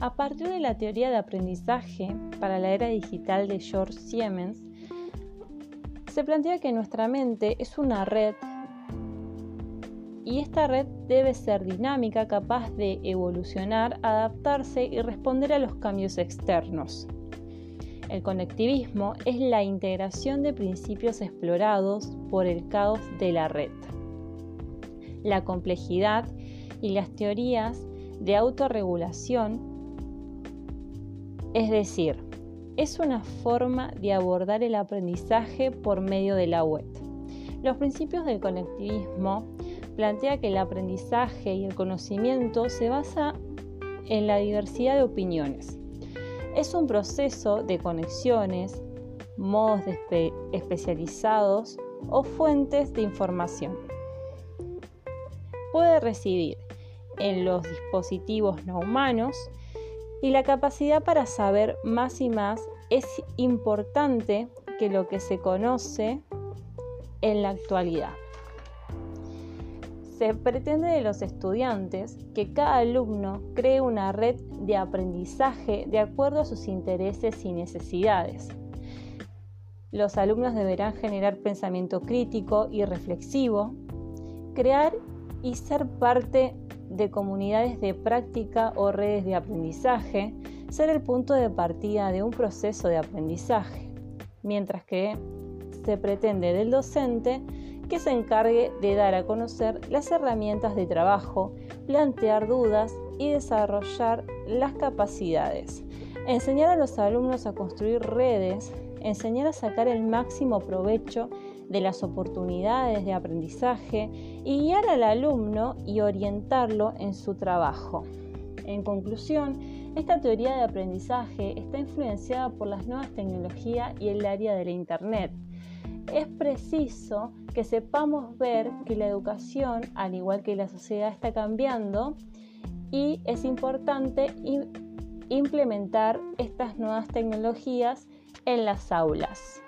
A partir de la teoría de aprendizaje para la era digital de George Siemens, se plantea que nuestra mente es una red y esta red debe ser dinámica, capaz de evolucionar, adaptarse y responder a los cambios externos. El conectivismo es la integración de principios explorados por el caos de la red. La complejidad y las teorías de autorregulación, es decir, es una forma de abordar el aprendizaje por medio de la web. Los principios del conectivismo plantea que el aprendizaje y el conocimiento se basa en la diversidad de opiniones. Es un proceso de conexiones, modos especializados o fuentes de información. Puede residir en los dispositivos no humanos y la capacidad para saber más y más es importante que lo que se conoce en la actualidad. Se pretende de los estudiantes que cada alumno cree una red de aprendizaje de acuerdo a sus intereses y necesidades. Los alumnos deberán generar pensamiento crítico y reflexivo, crear y ser parte de comunidades de práctica o redes de aprendizaje, ser el punto de partida de un proceso de aprendizaje, mientras que se pretende del docente que se encargue de dar a conocer las herramientas de trabajo, plantear dudas y desarrollar las capacidades. Enseñar a los alumnos a construir redes, enseñar a sacar el máximo provecho de las oportunidades de aprendizaje y guiar al alumno y orientarlo en su trabajo. En conclusión, esta teoría de aprendizaje está influenciada por las nuevas tecnologías y el área de la Internet es preciso que sepamos ver que la educación, al igual que la sociedad, está cambiando y es importante implementar estas nuevas tecnologías en las aulas.